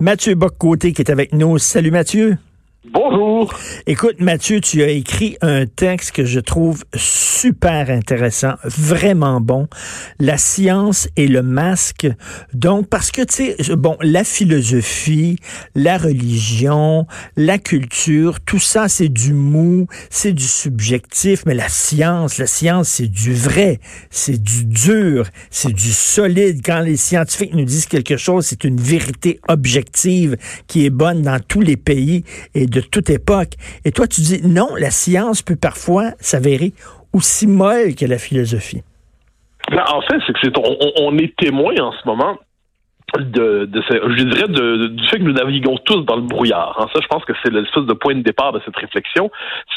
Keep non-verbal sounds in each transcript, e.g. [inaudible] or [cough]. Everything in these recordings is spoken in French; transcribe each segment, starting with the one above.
Mathieu Bock-Côté qui est avec nous. Salut Mathieu. Bonjour. Écoute, Mathieu, tu as écrit un texte que je trouve super intéressant, vraiment bon. La science et le masque. Donc, parce que, tu sais, bon, la philosophie, la religion, la culture, tout ça, c'est du mou, c'est du subjectif, mais la science, la science, c'est du vrai, c'est du dur, c'est du solide. Quand les scientifiques nous disent quelque chose, c'est une vérité objective qui est bonne dans tous les pays et de toute époque. Et toi, tu dis non, la science peut parfois s'avérer aussi molle que la philosophie. Ben, en fait, c'est que on, est témoin en ce moment de, de je dirais de, du fait que nous naviguons tous dans le brouillard. Hein. Ça, je pense que c'est l'espèce de point de départ de cette réflexion.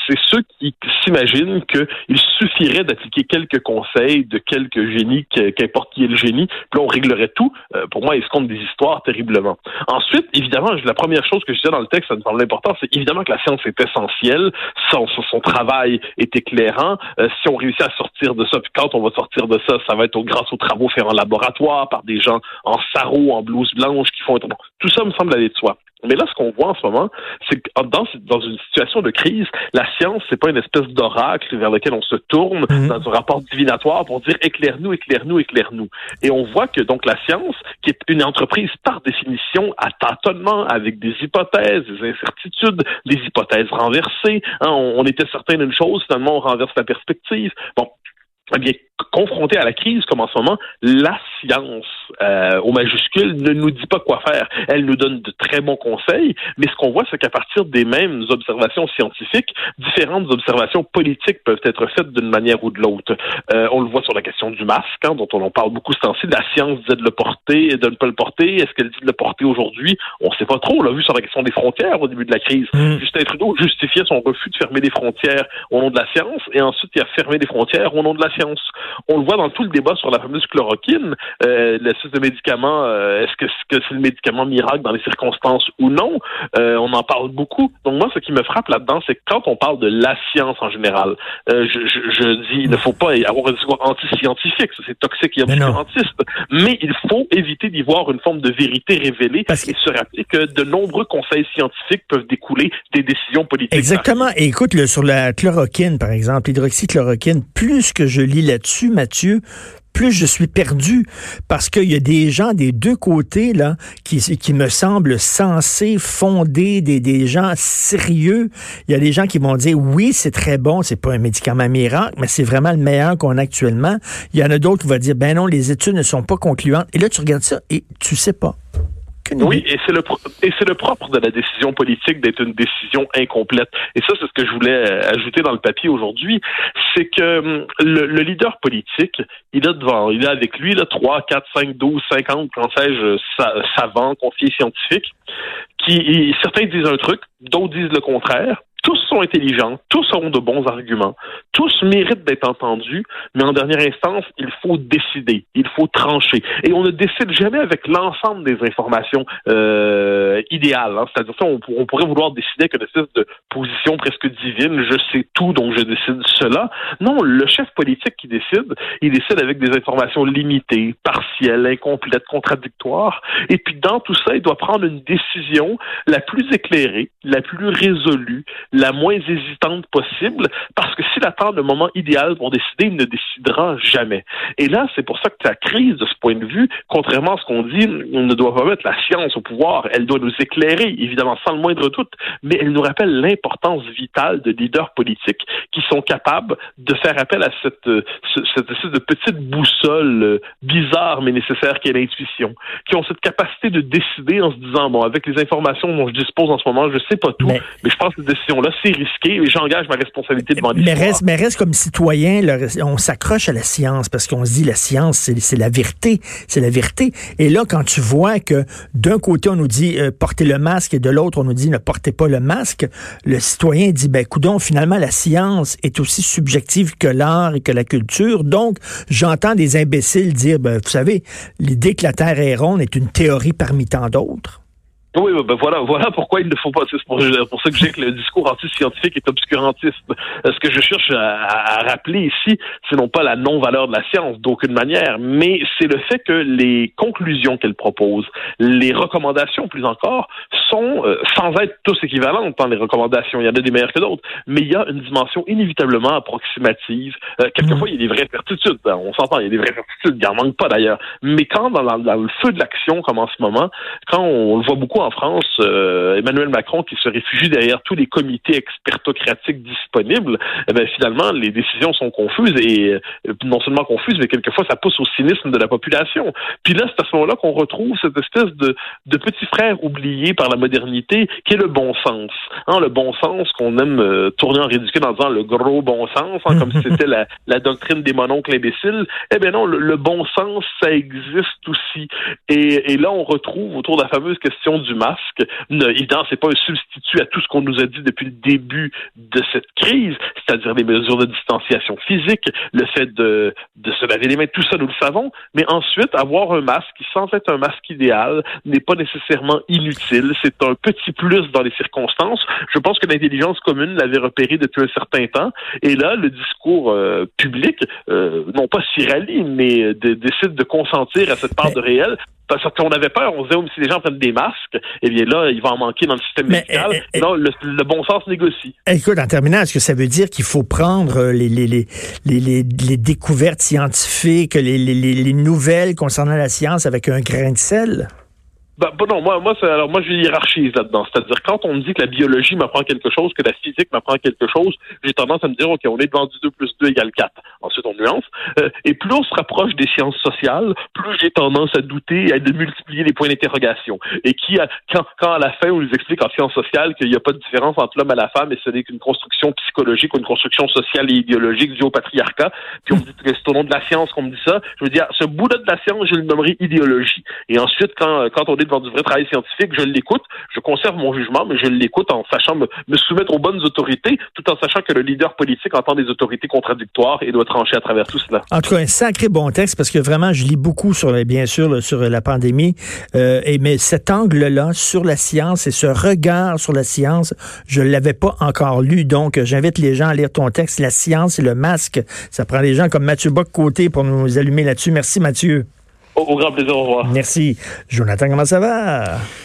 C'est ceux qui s'imaginent qu'il suffirait d'appliquer quelques conseils de quelques génies, qu'importe qui est le génie, puis on réglerait tout. Euh, pour moi, ils se comptent des histoires terriblement. Ensuite, évidemment, la première chose que je disais dans le texte, ça me semble important, c'est évidemment que la science est essentielle. Son, son travail est éclairant. Euh, si on réussit à sortir de ça, puis quand on va sortir de ça, ça va être grâce aux travaux faits en laboratoire par des gens en sarreau en blouse blanche qui font tout ça me semble aller de soi. Mais là, ce qu'on voit en ce moment, c'est que dans, dans une situation de crise, la science, c'est pas une espèce d'oracle vers lequel on se tourne mhm. dans un rapport divinatoire pour dire éclaire-nous, éclaire-nous, éclaire-nous. Et on voit que donc la science, qui est une entreprise par définition à tâtonnement, avec des hypothèses, des incertitudes, des hypothèses renversées. Hein, on, on, était certain d'une chose, finalement on renverse la perspective. Bon, eh bien, confronté à la crise comme en ce moment, la science euh, au majuscule ne nous dit pas quoi faire. Elle nous donne de très bons conseils, mais ce qu'on voit, c'est qu'à partir des mêmes observations scientifiques, différentes observations politiques peuvent être faites d'une manière ou de l'autre. Euh, on le voit sur la question du masque, hein, dont on en parle beaucoup ce temps-ci. La science disait de le porter et de ne pas le porter. Est-ce qu'elle dit de le porter aujourd'hui? On ne sait pas trop. On l'a vu sur la question des frontières au début de la crise. Mm. Justin Trudeau justifiait son refus de fermer les frontières au nom de la science, et ensuite il a fermé les frontières au nom de la science. On le voit dans tout le débat sur la fameuse chloroquine, euh, l'espèce de médicament, euh, est-ce que c'est le médicament miracle dans les circonstances ou non? Euh, on en parle beaucoup. Donc moi, ce qui me frappe là-dedans, c'est que quand on parle de la science en général, euh, je, je, je, dis, il ne faut pas avoir un discours anti-scientifique, c'est toxique et obscurantiste, mais, mais il faut éviter d'y voir une forme de vérité révélée Parce et se rappeler que de nombreux conseils scientifiques peuvent découler des décisions politiques. Exactement. Et écoute, le, sur la chloroquine, par exemple, l'hydroxychloroquine, plus que je lis là-dessus, Mathieu, plus je suis perdu parce qu'il y a des gens des deux côtés là qui, me semblent censés fonder des, des gens sérieux. Il y a des gens qui vont dire oui, c'est très bon, c'est pas un médicament miracle, mais c'est vraiment le meilleur qu'on a actuellement. Il y en a d'autres qui vont dire ben non, les études ne sont pas concluantes. Et là, tu regardes ça et tu sais pas. Oui, et c'est le et c'est le propre de la décision politique d'être une décision incomplète. Et ça, c'est ce que je voulais euh, ajouter dans le papier aujourd'hui, c'est que hum, le, leader politique, il a devant, il a avec lui là trois, quatre, cinq, douze, cinquante, quand sais-je, savants, conseillers scientifiques, qui certains disent un truc, d'autres disent le contraire sont intelligents, tous ont de bons arguments, tous méritent d'être entendus, mais en dernière instance, il faut décider, il faut trancher. Et on ne décide jamais avec l'ensemble des informations euh, idéales. Hein. C'est-à-dire qu'on on pourrait vouloir décider qu'une espèce de position presque divine, je sais tout, donc je décide cela. Non, le chef politique qui décide, il décide avec des informations limitées, partielles, incomplètes, contradictoires. Et puis dans tout ça, il doit prendre une décision la plus éclairée, la plus résolue, la moins hésitante possible, parce que s'il attend le moment idéal pour décider, il ne décidera jamais. Et là, c'est pour ça que la crise, de ce point de vue, contrairement à ce qu'on dit, on ne doit pas mettre la science au pouvoir. Elle doit nous éclairer, évidemment, sans le moindre doute, mais elle nous rappelle l'importance vitale de leaders politiques qui sont capables de faire appel à cette, cette espèce de petite boussole euh, bizarre mais nécessaire qu'est l'intuition, qui ont cette capacité de décider en se disant, bon, avec les informations dont je dispose en ce moment, je sais pas tout, mais, mais je pense que cette décision là, c'est risqué et j'engage ma responsabilité devant mais reste, mais reste comme citoyen, on s'accroche à la science parce qu'on se dit la science, c'est la vérité, c'est la vérité. Et là, quand tu vois que d'un côté, on nous dit euh, portez le masque et de l'autre, on nous dit ne portez pas le masque, le citoyen dit, ben, coudon, finalement, la science est aussi subjective que l'art et que la culture. Donc, j'entends des imbéciles dire, ben, vous savez, l'idée que la Terre est ronde est une théorie parmi tant d'autres. Oui, ben voilà, voilà pourquoi il ne faut pas. C'est pour, ça que j'ai que le discours anti-scientifique est obscurantiste. Ce que je cherche à, rappeler ici, c'est non pas la non-valeur de la science d'aucune manière, mais c'est le fait que les conclusions qu'elle propose, les recommandations plus encore, sont euh, sans être tous équivalentes dans les recommandations. Il y en a des meilleures que d'autres, mais il y a une dimension inévitablement approximative. Euh, quelquefois, il y a des vraies certitudes. Ben, on s'entend, il y a des vraies certitudes. Il n'y en manque pas d'ailleurs. Mais quand dans, dans le feu de l'action, comme en ce moment, quand on le voit beaucoup en France, euh, Emmanuel Macron qui se réfugie derrière tous les comités expertocratiques disponibles, eh ben, finalement, les décisions sont confuses et euh, non seulement confuses, mais quelquefois ça pousse au cynisme de la population. Puis là, c'est à ce moment-là qu'on retrouve cette espèce de, de petit frère oublié par la modernité qui est le bon sens. Hein, le bon sens qu'on aime euh, tourner en ridicule en disant le gros bon sens, hein, comme si [laughs] c'était la, la, doctrine des mononcles imbéciles. Eh bien non, le, bon sens, ça existe aussi. Et, et là, on retrouve autour de la fameuse question du masque. Évidemment, c'est pas un substitut à tout ce qu'on nous a dit depuis le début de cette crise, c'est-à-dire les mesures de distanciation physique, le fait de, de se laver les mains, tout ça, nous le savons. Mais ensuite, avoir un masque qui, sans être un masque idéal, n'est pas nécessairement inutile. C'est un petit plus dans les circonstances. Je pense que l'intelligence commune l'avait repéré depuis un certain temps. Et là, le discours euh, public, euh, non pas s'y rallie, mais décide de consentir à cette part de réel parce qu'on avait peur, on se disait, oh, si les gens prennent des masques, eh bien là, il va en manquer dans le système médical. Eh, eh, non, le, bon sens négocie. Écoute, en terminant, est-ce que ça veut dire qu'il faut prendre euh, les, les, les, les, les découvertes scientifiques, les, les, les nouvelles concernant la science avec un grain de sel? Ben, bon, non, moi, moi, alors moi, je hiérarchise là-dedans. C'est-à-dire, quand on me dit que la biologie m'apprend quelque chose, que la physique m'apprend quelque chose, j'ai tendance à me dire, OK, on est devant du 2 plus 2 égale 4. Ensuite, on nuance. Euh, et plus on se rapproche des sciences sociales, plus j'ai tendance à douter et à multiplier les points d'interrogation. Et qui, quand, quand à la fin, on nous explique en sciences sociales qu'il n'y a pas de différence entre l'homme et la femme et ce n'est qu'une construction psychologique ou une construction sociale et idéologique due au patriarcat, puis on me dit que c'est au nom de la science qu'on me dit ça, je veux dire, ce bout-là de la science, je le nommerai idéologie. Et ensuite, quand, quand on est devant du vrai travail scientifique, je l'écoute, je conserve mon jugement, mais je l'écoute en sachant me, soumettre aux bonnes autorités, tout en sachant que le leader politique entend des autorités contradictoires et doit trancher à travers tout cela. En tout cas, un sacré bon texte parce que vraiment, je lis beaucoup sur, bien sûr, sur la pandémie, euh, et mais cet angle-là sur la science et ce regard sur la science, je l'avais pas encore lu. Donc, j'invite les gens à lire ton texte, La science et le masque. Ça prend des gens comme Mathieu Bock-Côté pour nous allumer là-dessus. Merci, Mathieu. Au, grand plaisir, au revoir. Merci. Jonathan, comment ça va?